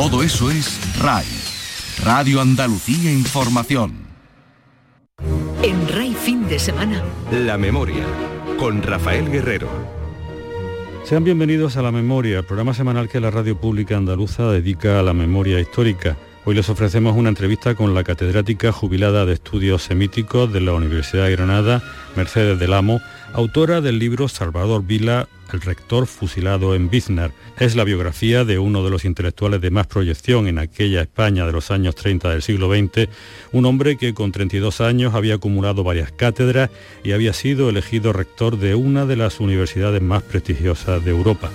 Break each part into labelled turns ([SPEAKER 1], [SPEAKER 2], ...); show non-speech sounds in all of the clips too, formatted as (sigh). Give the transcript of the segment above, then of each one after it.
[SPEAKER 1] Todo eso es RAI, Radio Andalucía Información.
[SPEAKER 2] En RAI fin de semana.
[SPEAKER 3] La memoria, con Rafael Guerrero.
[SPEAKER 4] Sean bienvenidos a La Memoria, el programa semanal que la radio pública andaluza dedica a la memoria histórica. Hoy les ofrecemos una entrevista con la catedrática jubilada de estudios semíticos de la Universidad de Granada, Mercedes del Amo, autora del libro Salvador Vila, el rector fusilado en Biznar. Es la biografía de uno de los intelectuales de más proyección en aquella España de los años 30 del siglo XX, un hombre que con 32 años había acumulado varias cátedras y había sido elegido rector de una de las universidades más prestigiosas de Europa.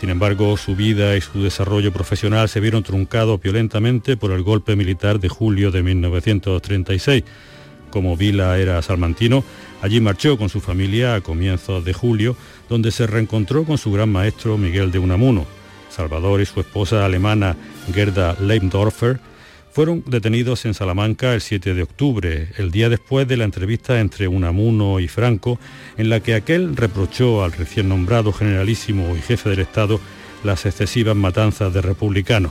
[SPEAKER 4] Sin embargo, su vida y su desarrollo profesional se vieron truncados violentamente por el golpe militar de julio de 1936. Como Vila era salmantino, allí marchó con su familia a comienzos de julio, donde se reencontró con su gran maestro Miguel de Unamuno. Salvador y su esposa alemana Gerda Leibdorfer fueron detenidos en Salamanca el 7 de octubre, el día después de la entrevista entre Unamuno y Franco, en la que aquel reprochó al recién nombrado generalísimo y jefe del Estado las excesivas matanzas de republicanos.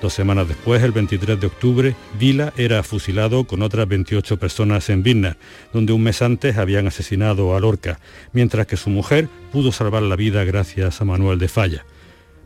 [SPEAKER 4] Dos semanas después, el 23 de octubre, Vila era fusilado con otras 28 personas en Vilna, donde un mes antes habían asesinado a Lorca, mientras que su mujer pudo salvar la vida gracias a Manuel de Falla.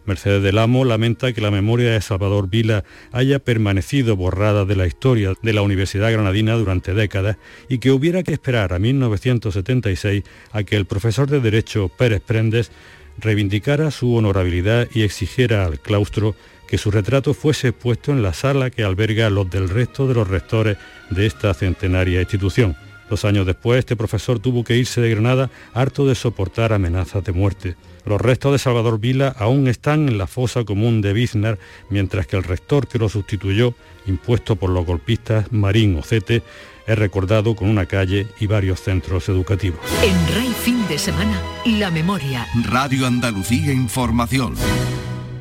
[SPEAKER 4] Mercedes del Amo lamenta que la memoria de Salvador Vila haya permanecido borrada de la historia de la Universidad Granadina durante décadas y que hubiera que esperar a 1976 a que el profesor de Derecho Pérez Prendes reivindicara su honorabilidad y exigiera al claustro que su retrato fuese puesto en la sala que alberga los del resto de los rectores de esta centenaria institución. Dos años después, este profesor tuvo que irse de Granada harto de soportar amenazas de muerte. Los restos de Salvador Vila aún están en la fosa común de Biznar, mientras que el rector que lo sustituyó, impuesto por los golpistas Marín Ocete, es recordado con una calle y varios centros educativos.
[SPEAKER 2] En Rey Fin de Semana, La Memoria.
[SPEAKER 1] Radio Andalucía Información.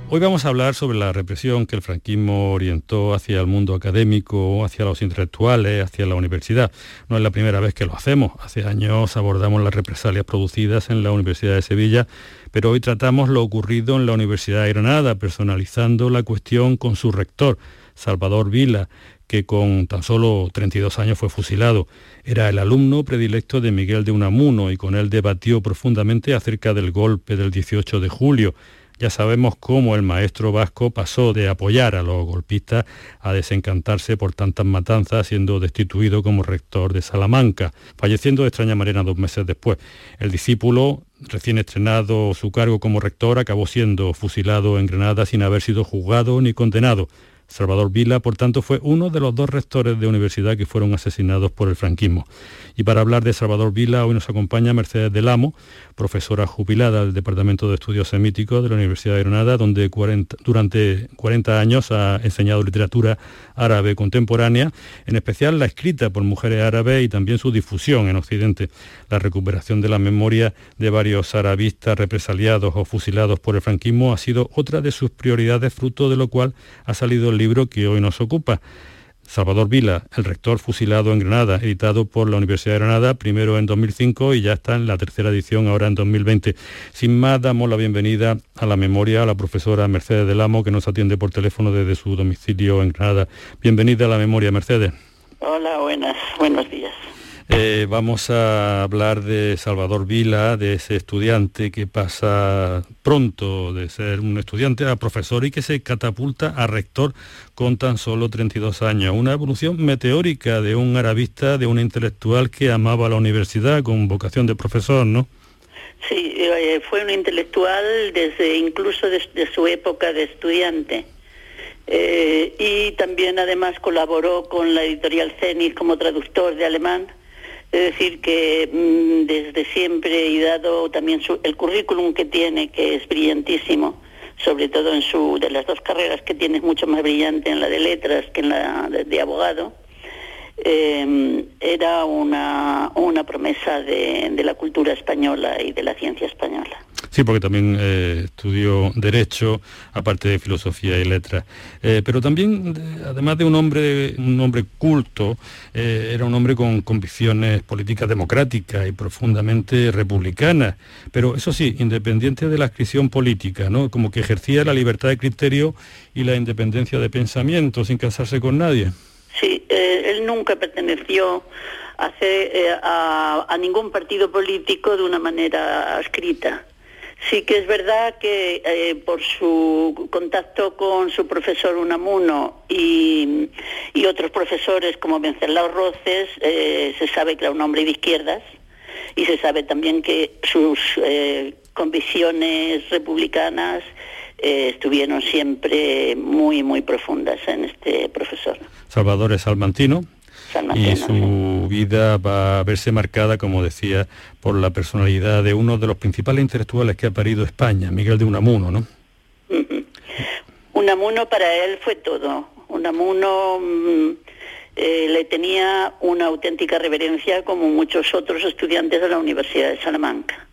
[SPEAKER 4] Hoy vamos a hablar sobre la represión que el franquismo orientó hacia el mundo académico, hacia los intelectuales, hacia la universidad. No es la primera vez que lo hacemos. Hace años abordamos las represalias producidas en la Universidad de Sevilla, pero hoy tratamos lo ocurrido en la Universidad de Granada, personalizando la cuestión con su rector, Salvador Vila, que con tan solo 32 años fue fusilado. Era el alumno predilecto de Miguel de Unamuno y con él debatió profundamente acerca del golpe del 18 de julio ya sabemos cómo el maestro vasco pasó de apoyar a los golpistas a desencantarse por tantas matanzas, siendo destituido como rector de Salamanca, falleciendo de extraña manera dos meses después. El discípulo, recién estrenado su cargo como rector, acabó siendo fusilado en Granada sin haber sido juzgado ni condenado. Salvador Vila, por tanto, fue uno de los dos rectores de universidad que fueron asesinados por el franquismo. Y para hablar de Salvador Vila, hoy nos acompaña Mercedes del Amo, profesora jubilada del Departamento de Estudios Semíticos de la Universidad de Granada, donde durante 40 años ha enseñado literatura árabe contemporánea, en especial la escrita por mujeres árabes y también su difusión en Occidente. La recuperación de la memoria de varios arabistas represaliados o fusilados por el franquismo ha sido otra de sus prioridades, fruto de lo cual ha salido el libro que hoy nos ocupa. Salvador Vila, el rector fusilado en Granada, editado por la Universidad de Granada, primero en 2005 y ya está en la tercera edición ahora en 2020. Sin más, damos la bienvenida a la memoria a la profesora Mercedes del Amo, que nos atiende por teléfono desde su domicilio en Granada. Bienvenida a la memoria, Mercedes.
[SPEAKER 5] Hola, buenas, buenos días.
[SPEAKER 4] Eh, vamos a hablar de Salvador Vila, de ese estudiante que pasa pronto de ser un estudiante a profesor y que se catapulta a rector con tan solo 32 años. Una evolución meteórica de un arabista, de un intelectual que amaba la universidad con vocación de profesor, ¿no?
[SPEAKER 5] Sí, eh, fue un intelectual desde incluso desde su época de estudiante. Eh, y también además colaboró con la editorial Zenit como traductor de alemán es decir, que mm, desde siempre y dado también el currículum que tiene, que es brillantísimo, sobre todo en su de las dos carreras que tiene es mucho más brillante en la de letras que en la de, abogado, eh, era una, una promesa de la cultura española y de la ciencia española.
[SPEAKER 4] Sí, porque también eh, estudió Derecho, aparte de Filosofía y Letras. Eh, pero también, además de un hombre, un hombre culto, eh, era un hombre con convicciones políticas democráticas y profundamente republicanas. Pero eso sí, independiente de la adscripción política, ¿no? Como que ejercía la libertad de criterio y la independencia de pensamiento sin casarse con nadie.
[SPEAKER 5] Sí, él nunca perteneció a, a, ningún partido político de una manera escrita. Sí que es verdad que eh, por su contacto con su profesor Unamuno y, otros profesores como Venceslao Roces, eh, se sabe que era un hombre de izquierdas y se sabe también que sus eh, convicciones republicanas estuvieron siempre muy, muy profundas en este profesor.
[SPEAKER 4] Salvador Salmantino, y su vida va a verse marcada, como decía, por la personalidad de uno de los principales intelectuales que ha parido España, Miguel de Unamuno, ¿no? (laughs)
[SPEAKER 5] Unamuno para él fue todo. Unamuno mm, eh, le tenía una auténtica reverencia como muchos otros estudiantes de la Universidad de Salamanca.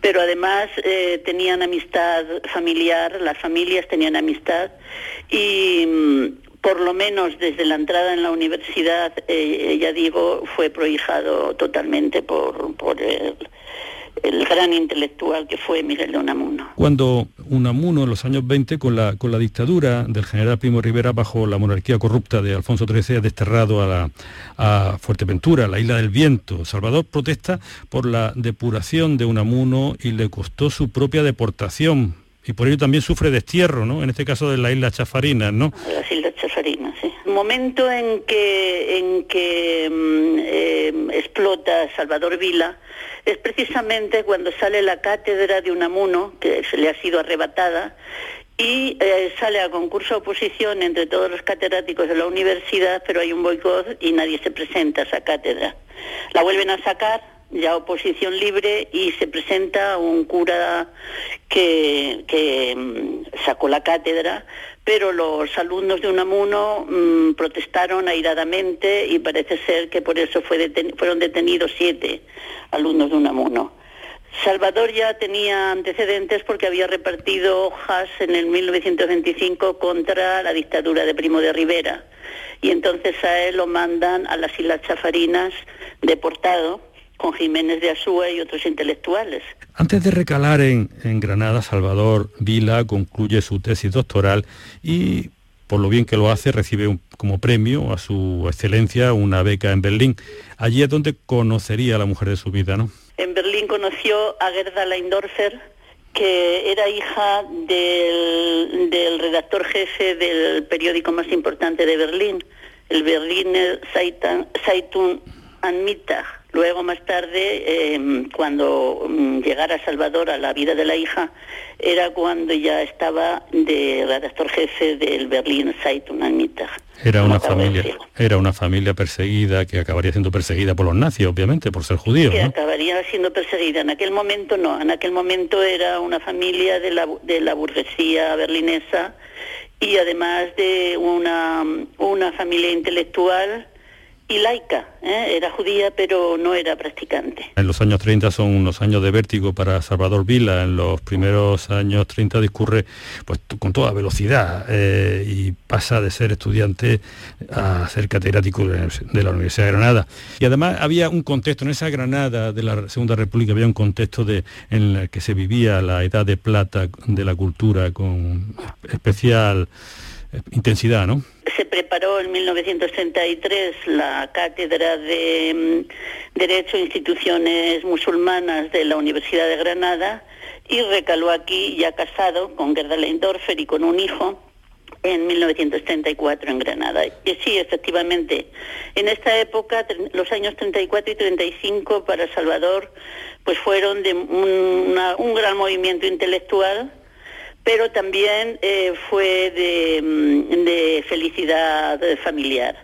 [SPEAKER 5] Pero además eh, tenían amistad familiar, las familias tenían amistad y mm, por lo menos desde la entrada en la universidad, eh, ya digo, fue prohijado totalmente por, por el, gran intelectual que fue Miguel de Unamuno.
[SPEAKER 4] Cuando Unamuno en los años 20, con la, con la dictadura del general Primo Rivera bajo la monarquía corrupta de Alfonso XIII, ha desterrado a, la, a Fuerteventura, la isla del viento. Salvador protesta por la depuración de Unamuno y le costó su propia deportación y por ello también sufre destierro, ¿no? En este caso de la isla Chafarinas, ¿no?
[SPEAKER 5] Las El momento en que, en que mm, eh, explota Salvador Vila es precisamente cuando sale la cátedra de Unamuno, que se le ha sido arrebatada, y eh, sale a concurso de oposición entre todos los catedráticos de la universidad, pero hay un boicot y nadie se presenta a esa cátedra. La vuelven a sacar ya oposición libre y se presenta un cura que, que mm, sacó la cátedra, pero los alumnos de Unamuno mm, protestaron airadamente y parece ser que por eso fue fueron detenidos siete alumnos de Unamuno. Salvador ya tenía antecedentes porque había repartido hojas en el 1925 contra la dictadura de Primo de Rivera y entonces a él lo mandan a las Islas Chafarinas deportado con Jiménez de Asúa y otros intelectuales.
[SPEAKER 4] Antes de recalar en, Granada, Salvador Vila concluye su tesis doctoral y por lo bien que lo hace, recibe como premio a su excelencia una beca en Berlín. Allí es donde conocería a la mujer de su vida, ¿no?
[SPEAKER 5] En Berlín conoció a Gerda Leindorfer, que era hija del, del redactor jefe del periódico más importante de Berlín, el Berliner Zeitung an Mittag Luego, más tarde, em, cuando mm, llegara Salvador a la vida de la hija, era cuando ya estaba de redactor jefe del Berlin Zeitung.
[SPEAKER 4] Era una familia, era una familia perseguida que acabaría siendo perseguida por los nazis, obviamente, por ser judío.
[SPEAKER 5] Que acabaría siendo perseguida. En aquel momento no, en aquel momento era una familia de la, de la burguesía berlinesa y además de una, una familia intelectual y laica, ¿eh? era judía pero no era practicante.
[SPEAKER 4] En los años 30 son unos años de vértigo para Salvador Vila, en los primeros años 30 discurre pues, con toda velocidad eh, y pasa de ser estudiante a ser catedrático de la Universidad de Granada. Y además había un contexto, en esa Granada de la Segunda República había un contexto de, en el que se vivía la edad de plata de la cultura con especial intensidad, ¿no?
[SPEAKER 5] Se preparó en 1933 la cátedra de mm, Derecho e Instituciones Musulmanas de la Universidad de Granada y recaló aquí ya casado con Gerda Leindorfer y con un hijo en 1934 en Granada. Y sí, efectivamente, en esta época, los años 34 y 35 para Salvador, pues fueron de un gran movimiento intelectual pero también eh, fue mm, de, felicidad familiar,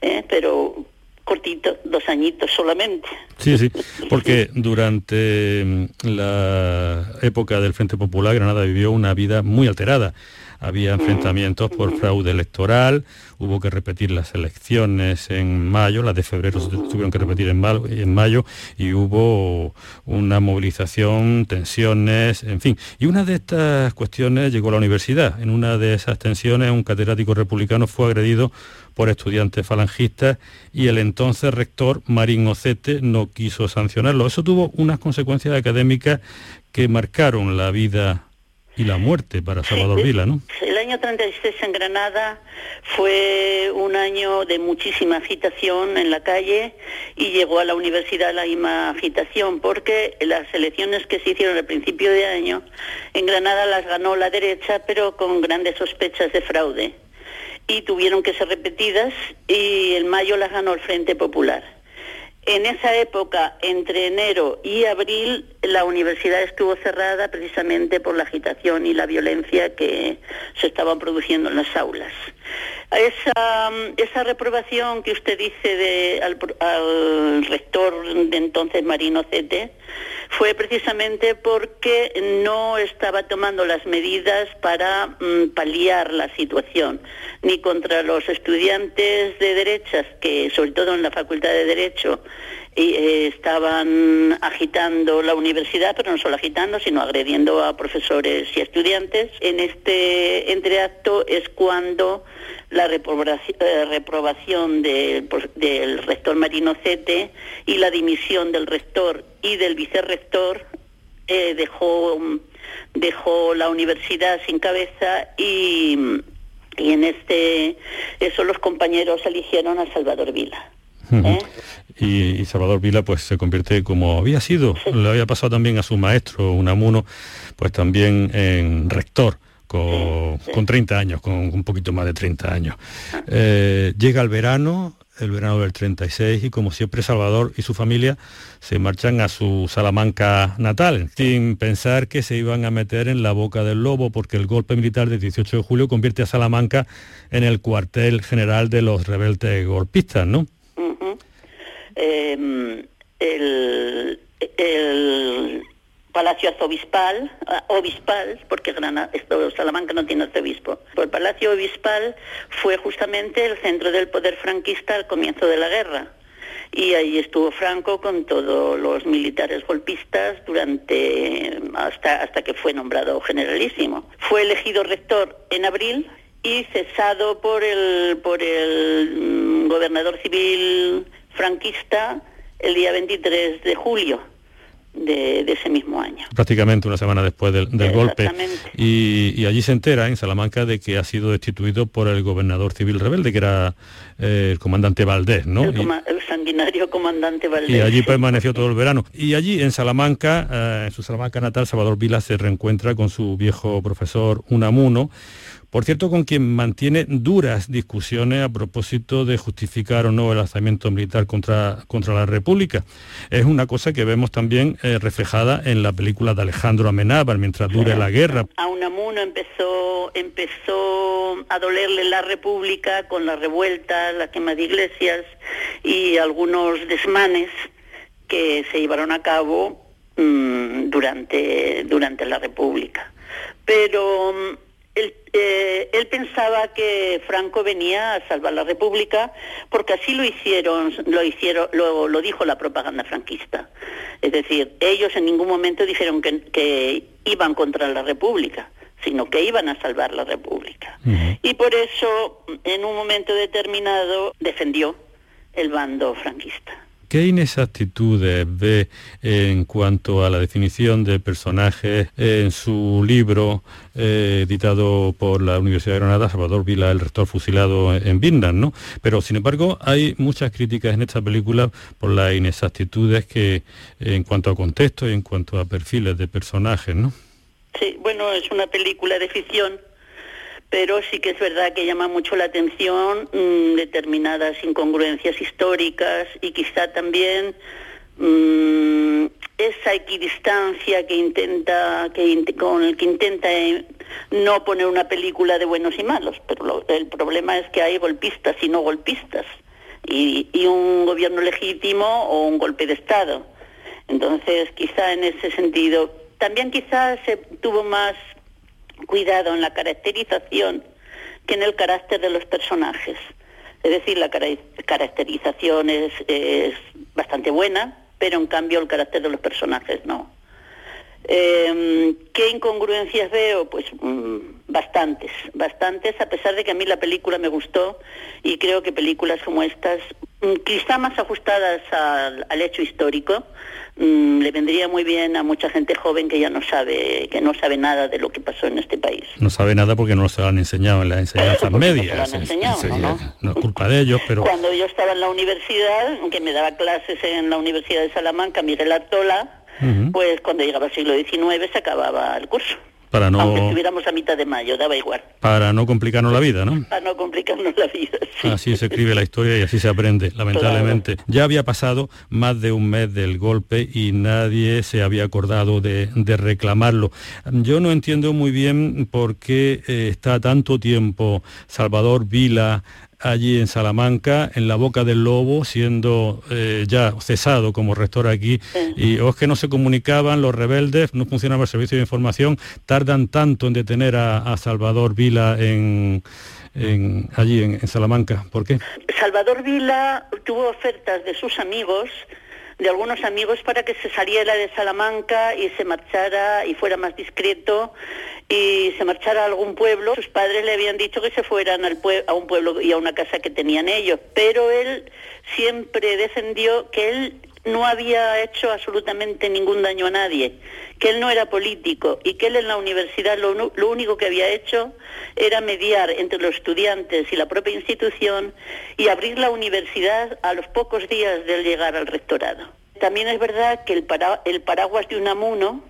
[SPEAKER 5] ¿eh? pero cortito, dos añitos solamente.
[SPEAKER 4] Sí, sí, porque durante mm, la época del Frente Popular Granada vivió una vida muy alterada. Había enfrentamientos por fraude electoral, hubo que repetir las elecciones en mayo, las de febrero se tuvieron que repetir en, mayo y hubo una movilización, tensiones, en fin. Y una de estas cuestiones llegó a la universidad. En una de esas tensiones un catedrático republicano fue agredido por estudiantes falangistas y el entonces rector Marín Ocete no quiso sancionarlo. Eso tuvo unas consecuencias académicas que marcaron la vida y la muerte para Salvador Vila, ¿no?
[SPEAKER 5] El año 36 en Granada fue un año de muchísima agitación en la calle y llegó a la universidad la misma agitación porque las elecciones que se hicieron al principio de año en Granada las ganó la derecha pero con grandes sospechas de fraude y tuvieron que ser repetidas y en mayo las ganó el Frente Popular. En esa época, entre enero y abril, la universidad estuvo cerrada precisamente por la agitación y la violencia que se estaban produciendo en las aulas. Esa, esa reprobación que usted dice de, al, al rector de entonces, Marino Cete, fue precisamente porque no estaba tomando las medidas para mm, paliar la situación, ni contra los estudiantes de derechas, que sobre todo en la Facultad de Derecho eh, estaban agitando la universidad, pero no solo agitando, sino agrediendo a profesores y estudiantes. En este entreacto es cuando la eh, reprobación del rector Marino Cete y la dimisión del rector y del vicerrector eh, dejó, dejó la universidad sin cabeza y, y en este eso los compañeros eligieron a Salvador Vila.
[SPEAKER 4] ¿eh? Y, Salvador Vila pues se convierte como había sido, le había pasado también a su maestro Unamuno, pues también en rector con, con 30 años, con un poquito más de 30 años. Eh, llega el verano, el verano del 36 y como siempre Salvador y su familia se marchan a su Salamanca natal, sin pensar que se iban a meter en la boca del lobo porque el golpe militar del 18 de julio convierte a Salamanca en el cuartel general de los rebeldes golpistas, ¿no?
[SPEAKER 5] Eh, el, el Palacio Arzobispal, ah, Obispal, porque Granada, esto, Salamanca no tiene arzobispo. El Palacio Obispal fue justamente el centro del poder franquista al comienzo de la guerra. Y ahí estuvo Franco con todos los militares golpistas durante hasta, hasta que fue nombrado generalísimo. Fue elegido rector en abril y cesado por el, por el mm, gobernador civil franquista el día 23 de julio. De, ese mismo año.
[SPEAKER 4] Prácticamente una semana después del, golpe. Y, allí se entera, en Salamanca, de que ha sido destituido por el gobernador civil rebelde, que era eh, el comandante Valdés, ¿no?
[SPEAKER 5] El, sanguinario comandante Valdés.
[SPEAKER 4] Y allí (laughs) permaneció todo el verano. Y allí, en Salamanca, eh, en su Salamanca natal, Salvador Vila se reencuentra con su viejo profesor Unamuno, por cierto, con quien mantiene duras discusiones a propósito de justificar o no el alzamiento militar contra, contra la República. Es una cosa que vemos también eh, reflejada en la película de Alejandro Amenábar, mientras dure la guerra.
[SPEAKER 5] A Unamuno empezó, empezó a dolerle la República con la revuelta, la quema de iglesias y algunos desmanes que se llevaron a cabo mm, durante, durante la República. Pero mm, eh, él, pensaba que Franco venía a salvar la República porque así lo hicieron, lo hicieron, lo, lo dijo la propaganda franquista. Es decir, ellos en ningún momento dijeron que, iban contra la República sino que iban a salvar la República. Y por eso, en un momento determinado, defendió el bando franquista.
[SPEAKER 4] ¿Qué inexactitudes ve en cuanto a la definición de personajes en su libro eh, editado por la Universidad de Granada, Salvador Vila, el rector fusilado en Vietnam, ¿no? Pero sin embargo hay muchas críticas en esta película por las inexactitudes que en cuanto a contexto y en cuanto a perfiles de personajes, ¿no?
[SPEAKER 5] Sí, bueno, es una película de ficción pero sí que es verdad que llama mucho la atención mm, determinadas incongruencias históricas y quizá también mm, esa equidistancia que intenta que con el que intenta eh, no poner una película de buenos y malos pero el problema es que hay golpistas y no golpistas y, y un gobierno legítimo o un golpe de estado. Entonces quizá en ese sentido también quizá se tuvo más cuidado en la caracterización que en el carácter de los personajes. Es decir, la caracterización es, bastante buena, pero en cambio el carácter de los personajes no. Em, ¿Qué incongruencias veo? Pues mm, bastantes, bastantes, a pesar de que a mí la película me gustó y creo que películas como estas, quizá más ajustadas al hecho histórico, Mm, le vendría muy bien a mucha gente joven que ya no sabe que no sabe nada de lo que pasó en este país.
[SPEAKER 4] No sabe nada porque no se lo han enseñado en las enseñanzas medias. No, es culpa de ellos, pero...
[SPEAKER 5] Cuando yo estaba en la universidad, que me daba clases en la Universidad de Salamanca, Miguel Artola, pues cuando llegaba el siglo XIX se acababa el curso.
[SPEAKER 4] Para no...
[SPEAKER 5] Aunque estuviéramos a mitad de mayo, daba igual.
[SPEAKER 4] Para no complicarnos la vida, ¿no?
[SPEAKER 5] Para no complicarnos la vida,
[SPEAKER 4] Así se escribe la historia y así se aprende, lamentablemente. Ya había pasado más de un mes del golpe y nadie se había acordado de, reclamarlo. Yo no entiendo muy bien por qué eh, está tanto tiempo Salvador Vila allí en Salamanca, en la boca del lobo, siendo eh, ya cesado como rector aquí, y o es que no se comunicaban los rebeldes, no funcionaba el servicio de información, tardan tanto en detener a, Salvador Vila en, allí en, en, Salamanca. ¿Por qué?
[SPEAKER 5] Salvador Vila tuvo ofertas de sus amigos, de algunos amigos, para que se saliera de Salamanca y se marchara y fuera más discreto y se marchara a algún pueblo. Sus padres le habían dicho que se fueran al a un pueblo y a una casa que tenían ellos, pero él siempre defendió que él no había hecho absolutamente ningún daño a nadie, que él no era político y que él en la universidad lo, único que había hecho era mediar entre los estudiantes y la propia institución y abrir la universidad a los pocos días de llegar al rectorado. También es verdad que el, el paraguas de Unamuno,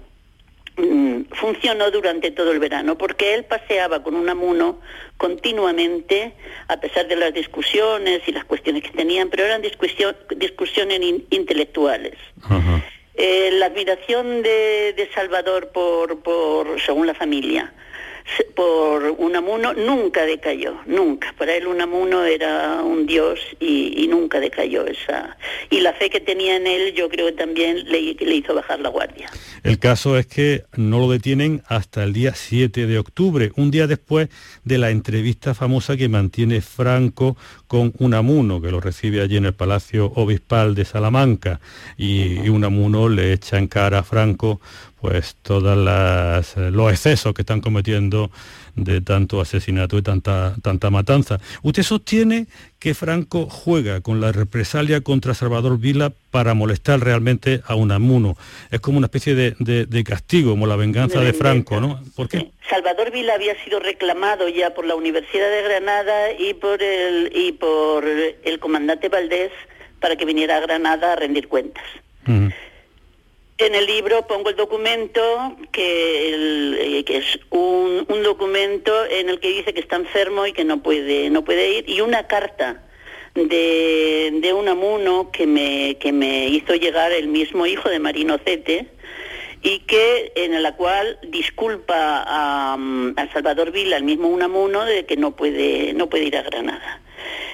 [SPEAKER 5] Mm, funcionó durante todo el verano, porque él paseaba con un amuno continuamente, a pesar de las discusiones y las cuestiones que tenían, pero eran discusiones intelectuales. Eh, la admiración de, de Salvador por, por, según la familia, por Unamuno nunca decayó, nunca. Para él Unamuno era un dios y, nunca decayó esa. Y la fe que tenía en él yo creo que también le, hizo bajar la guardia.
[SPEAKER 4] El caso es que no lo detienen hasta el día 7 de octubre, un día después de la entrevista famosa que mantiene Franco con Unamuno, que lo recibe allí en el Palacio Obispal de Salamanca. Y, y Unamuno le echa en cara a Franco pues todos eh, los excesos que están cometiendo de tanto asesinato y tanta, tanta matanza. Usted sostiene que Franco juega con la represalia contra Salvador Vila para molestar realmente a Unamuno. Es como una especie de, castigo, como la venganza de, Franco, ¿no? ¿Por qué?
[SPEAKER 5] Salvador Vila había sido reclamado ya por la Universidad de Granada y por el, y por el comandante Valdés para que viniera a Granada a rendir cuentas. En el libro pongo el documento, que, eh, que es un, documento en el que dice que está enfermo y que no puede, no puede ir, y una carta de, de un amuno que me, que me hizo llegar el mismo hijo de Marino Cete, y que en la cual disculpa a, a, Salvador Vila, el mismo Unamuno, de que no puede, no puede ir a Granada.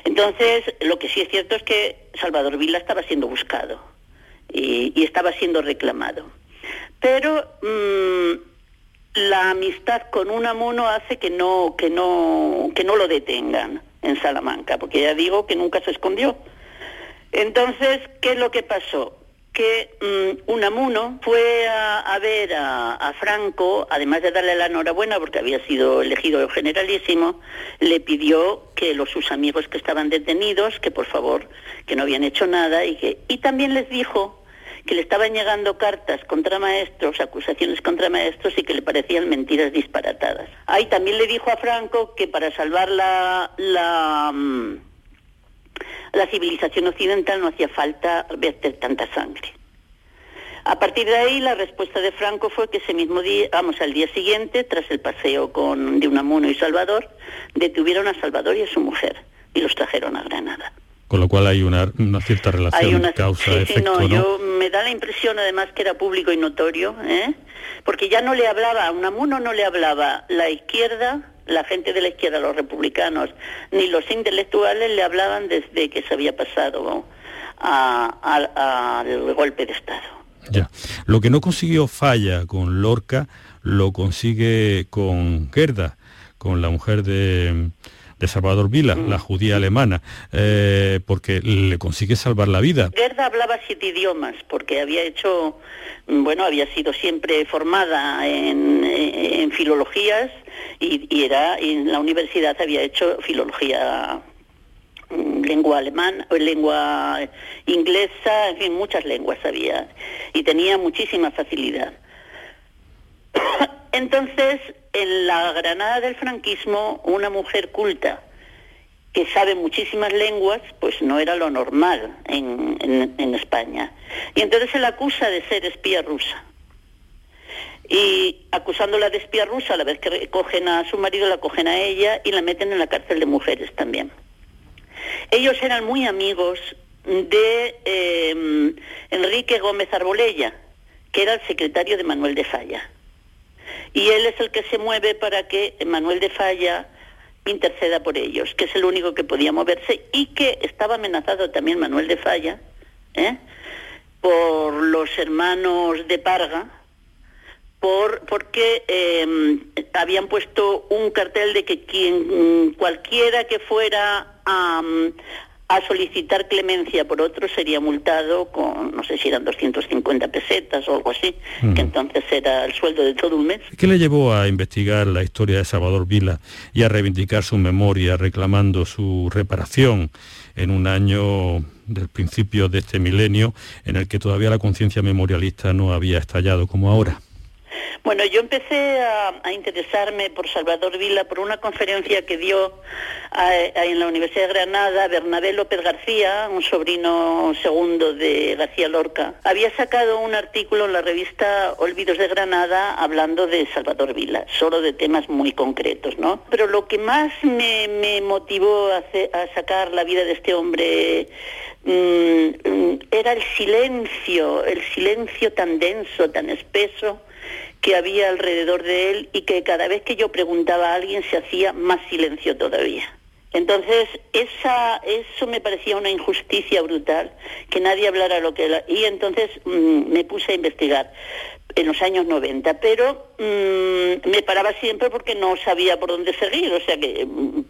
[SPEAKER 5] Entonces, lo que sí es cierto es que Salvador Vila estaba siendo buscado y, estaba siendo reclamado. Pero mm, la amistad con Unamuno hace que no, que no, que no lo detengan en Salamanca, porque ya digo que nunca se escondió. Entonces, ¿qué es lo que pasó? que mm, Unamuno fue a, ver a, Franco, además de darle la enhorabuena porque había sido elegido generalísimo, le pidió que los sus amigos que estaban detenidos, que por favor, que no habían hecho nada y que y también les dijo que le estaban llegando cartas contra maestros, acusaciones contra maestros y que le parecían mentiras disparatadas. Ahí también le dijo a Franco que para salvar la, la, mm, la civilización occidental no hacía falta verter tanta sangre. A partir de ahí, la respuesta de Franco fue que ese mismo día, vamos, al día siguiente, tras el paseo con de Unamuno y Salvador, detuvieron a Salvador y a su mujer y los trajeron a Granada
[SPEAKER 4] con lo cual hay una, cierta relación causa-efecto.
[SPEAKER 5] Sí, no, yo me da la impresión además que era público y notorio, ¿eh? porque ya no le hablaba, a Unamuno no le hablaba la izquierda, la gente de la izquierda, los republicanos, ni los intelectuales le hablaban desde que se había pasado al golpe de Estado.
[SPEAKER 4] Ya. Lo que no consiguió Falla con Lorca lo consigue con Gerda, con la mujer de, Salvador Vila, la judía alemana, eh, porque le consigue salvar la vida.
[SPEAKER 5] Gerda hablaba siete idiomas, porque había hecho, bueno, había sido siempre formada en, filologías y, y, era en la universidad había hecho filología mm, lengua alemana, lengua inglesa, en fin, muchas lenguas había y tenía muchísima facilidad. (coughs) Entonces, en la Granada del franquismo, una mujer culta que sabe muchísimas lenguas, pues no era lo normal en, España. Y entonces se la acusa de ser espía rusa. Y acusándola de espía rusa, a la vez que cogen a su marido, la cogen a ella y la meten en la cárcel de mujeres también. Ellos eran muy amigos de eh, Enrique Gómez Arbolella, que era el secretario de Manuel de Falla y él es el que se mueve para que Manuel de Falla interceda por ellos, que es el único que podía moverse y que estaba amenazado también Manuel de Falla ¿eh? por los hermanos de Parga, por, porque em, habían puesto un cartel de que quien cualquiera que fuera a, a solicitar clemencia por otro sería multado con, no sé si eran 250 pesetas o algo así, que entonces era el sueldo de todo un mes.
[SPEAKER 4] ¿Qué le llevó a investigar la historia de Salvador Vila y a reivindicar su memoria reclamando su reparación en un año del principio de este milenio en el que todavía la conciencia memorialista no había estallado como ahora?
[SPEAKER 5] Bueno, yo empecé a, interesarme por Salvador Vila por una conferencia que dio en la Universidad de Granada Bernabé López García, un sobrino segundo de García Lorca. Había sacado un artículo en la revista Olvidos de Granada hablando de Salvador Vila, solo de temas muy concretos, ¿no? Pero lo que más me, motivó a, sacar la vida de este hombre mm, era el silencio, el silencio tan denso, tan espeso que había alrededor de él y que cada vez que yo preguntaba a alguien se hacía más silencio todavía. Entonces, esa, eso me parecía una injusticia brutal, que nadie hablara lo que... Y entonces mm, me puse a investigar en los años 90, pero mm, me paraba siempre porque no sabía por dónde seguir, o sea que mm,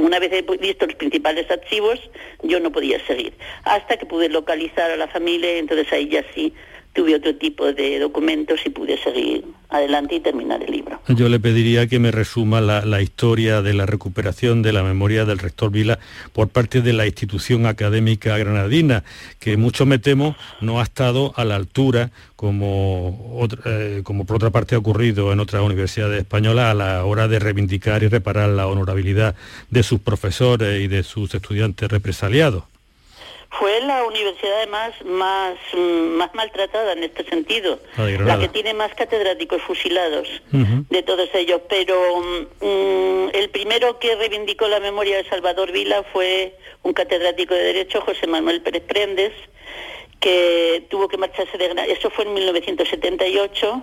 [SPEAKER 5] una vez he visto los principales archivos, yo no podía seguir, hasta que pude localizar a la familia, entonces ahí ya sí tuve otro tipo de documentos y pude seguir adelante y terminar el libro.
[SPEAKER 4] Yo le pediría que me resuma la, historia de la recuperación de la memoria del rector Vila por parte de la institución académica granadina, que mucho me temo no ha estado a la altura como, eh, como por otra parte ha ocurrido en otras universidades españolas a la hora de reivindicar y reparar la honorabilidad de sus profesores y de sus estudiantes represaliados
[SPEAKER 5] fue la universidad además más, mm, más maltratada en este sentido, la que tiene más catedráticos fusilados de todos ellos, pero mm, el primero que reivindicó la memoria de Salvador Vila fue un catedrático de Derecho, José Manuel Pérez Prendes, que tuvo que marcharse de Granada, eso fue en 1978,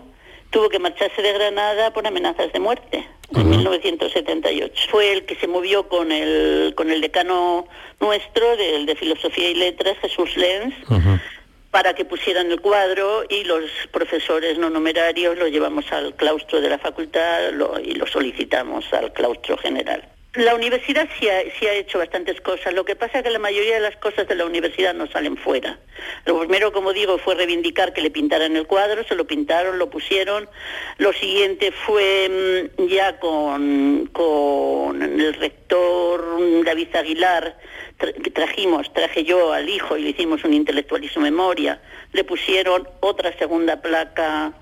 [SPEAKER 5] tuvo que marcharse de Granada por amenazas de muerte en 1978. Fue el que se movió con el, con el decano nuestro, del de Filosofía y Letras, Jesús Lenz, para que pusieran el cuadro y los profesores no numerarios lo llevamos al claustro de la facultad y lo solicitamos al claustro general. La universidad sí ha, hecho bastantes cosas. Lo que pasa es que la mayoría de las cosas de la universidad no salen fuera. Lo primero, como digo, fue reivindicar que le pintaran el cuadro, se lo pintaron, lo pusieron. Lo siguiente fue mm, ya con, el rector David Aguilar, trajimos, traje yo al hijo y le hicimos un intelectualismo memoria. Le pusieron otra segunda placa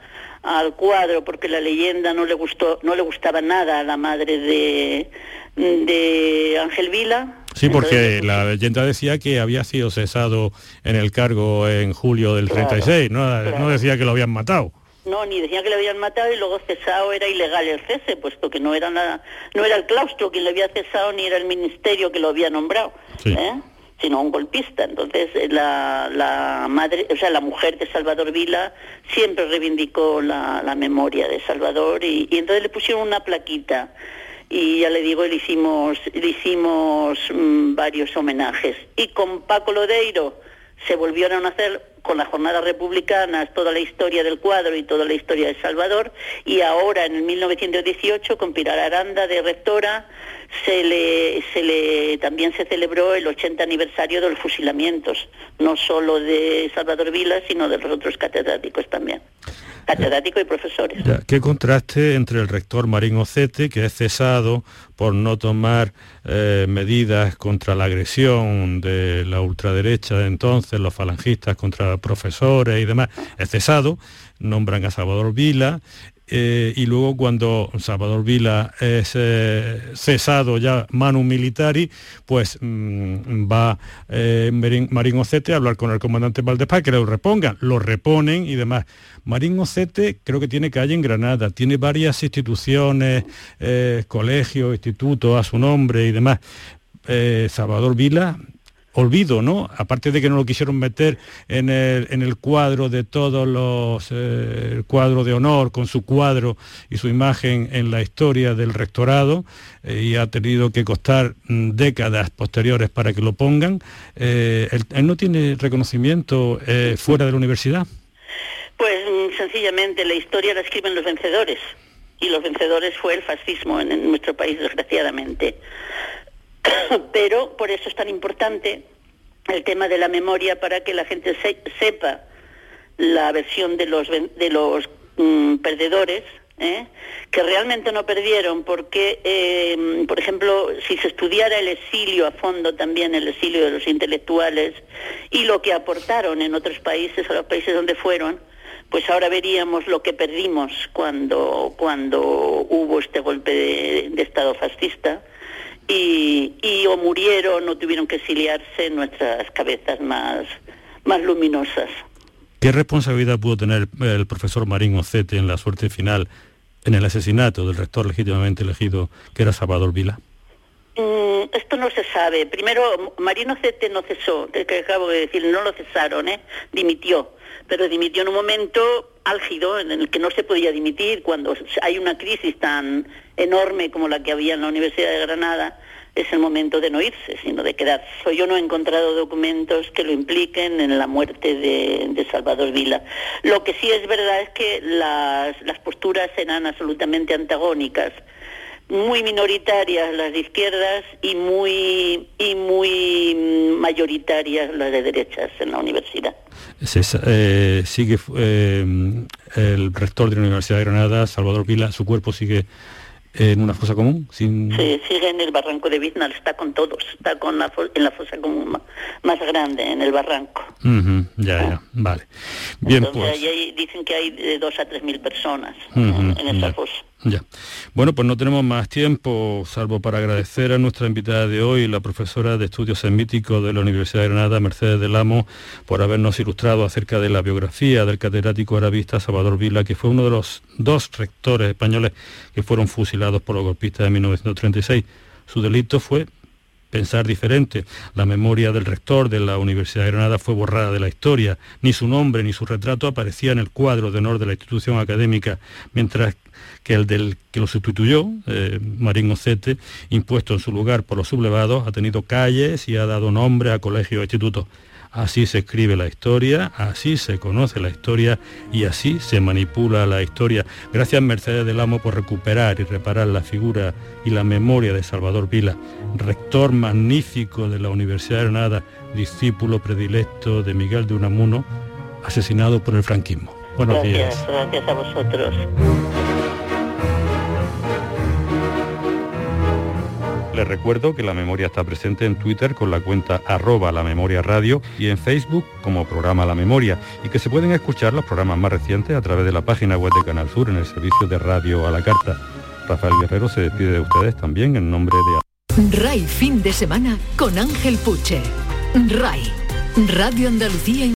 [SPEAKER 5] al cuadro porque la leyenda no le gustó, no le gustaba nada a la madre de, de Ángel Vila.
[SPEAKER 4] Sí, porque la leyenda decía que había sido cesado en el cargo en julio del 36, ¿no? no decía que lo habían matado.
[SPEAKER 5] No, ni decía que lo habían matado y luego cesado era ilegal el cese, puesto que no era nada, no era el claustro quien lo había cesado ni era el ministerio que lo había nombrado. ¿eh? Sino un golpista. Entonces, eh, la, la, madre, o sea, la mujer de Salvador Vila siempre reivindicó la, la memoria de Salvador y, y, entonces le pusieron una plaquita y ya le digo, le hicimos, le hicimos mm, varios homenajes. Y con Paco Lodeiro se volvieron a hacer con las jornadas republicanas toda la historia del cuadro y toda la historia de Salvador y ahora en el 1918 con Pilar Aranda de rectora se le, se le también se celebró el 80 aniversario de los fusilamientos, no solo de Salvador Vila, sino de los otros catedráticos también catedráticos y profesores.
[SPEAKER 4] ¿Qué contraste entre el rector Marín Ocete, que es cesado por no tomar eh, medidas contra la agresión de la ultraderecha de entonces, los falangistas contra profesores y demás, es cesado, nombran a Salvador Vila, eh, y luego cuando Salvador Vila es eh, cesado ya manu militari, pues mm, va eh, Marín, Ocete a hablar con el comandante Valdespá que lo repongan, lo reponen y demás. Marín Ocete creo que tiene calle en Granada, tiene varias instituciones, colegios, institutos a su nombre y demás. Salvador Vila olvido, ¿no? Aparte de que no lo quisieron meter en el, cuadro de todos los, eh, el cuadro de honor, con su cuadro y su imagen en la historia del rectorado, eh, y ha tenido que costar mm, décadas posteriores para que lo pongan, eh, él, no tiene reconocimiento fuera de la universidad.
[SPEAKER 5] Pues mm, sencillamente la historia la escriben los vencedores, y los vencedores fue el fascismo en nuestro país, desgraciadamente. (coughs) pero por eso es tan importante el tema de la memoria para que la gente sepa la versión de los de los mm, perdedores ¿eh? que realmente no perdieron porque eh, por ejemplo si se estudiara el exilio a fondo también el exilio de los intelectuales y lo que aportaron en otros países a los países donde fueron pues ahora veríamos lo que perdimos cuando cuando hubo este golpe de estado fascista y, o murieron o tuvieron que exiliarse nuestras cabezas más, más luminosas.
[SPEAKER 4] ¿Qué responsabilidad pudo tener el profesor Marín Ocete en la suerte final en el asesinato del rector legítimamente elegido, que era Salvador Vila?
[SPEAKER 5] Mm, esto no se sabe. Primero, Marín Ocete no cesó, que acabo de decir, no lo cesaron, ¿eh? dimitió, pero dimitió en un momento álgido en el que no se podía dimitir cuando hay una crisis tan enorme como la que había en la Universidad de Granada, es el momento de no irse, sino de quedarse. Yo no he encontrado documentos que lo impliquen en la muerte de, Salvador Vila. Lo que sí es verdad es que las, posturas eran absolutamente antagónicas muy minoritarias las de izquierdas y muy y muy mayoritarias las de derechas en la universidad.
[SPEAKER 4] Eh, sigue eh, el rector de la Universidad de Granada, Salvador Vila, su cuerpo sigue en una fosa común?
[SPEAKER 5] Sin... Sí, sigue en el barranco de Biznal, está con todos, está con la en la fosa común más grande, en el barranco.
[SPEAKER 4] ya, ya, vale. Bien,
[SPEAKER 5] Entonces, pues... ahí dicen que hay de dos a tres mil personas en, esa fosa.
[SPEAKER 4] Ya. Bueno, pues no tenemos más tiempo, salvo para agradecer a nuestra invitada de hoy, la profesora de Estudios Semíticos de la Universidad de Granada, Mercedes del Amo, por habernos ilustrado acerca de la biografía del catedrático arabista Salvador Vila, que fue uno de los dos rectores españoles que fueron fusilados por los golpistas de 1936. Su delito fue pensar diferente. La memoria del rector de la Universidad de Granada fue borrada de la historia. Ni su nombre ni su retrato aparecía en el cuadro de honor de la institución académica, mientras que el del que lo sustituyó, eh, Marín Ocete, impuesto en su lugar por los sublevados, ha tenido calles y ha dado nombre a colegios e institutos. Así se escribe la historia, así se conoce la historia y así se manipula la historia. Gracias Mercedes del Amo por recuperar y reparar la figura y la memoria de Salvador Vila, rector magnífico de la Universidad de Granada, discípulo predilecto de Miguel de Unamuno, asesinado por el franquismo.
[SPEAKER 5] Buenos días. Gracias a vosotros.
[SPEAKER 4] Les recuerdo que la memoria está presente en Twitter con la cuenta arroba la memoria radio y en Facebook como programa La Memoria y que se pueden escuchar los programas más recientes a través de la página web de Canal Sur en el servicio de radio a la carta. Rafael Guerrero se despide de ustedes también en nombre
[SPEAKER 2] de... RAI fin de semana con Ángel Puche. RAI, Radio Andalucía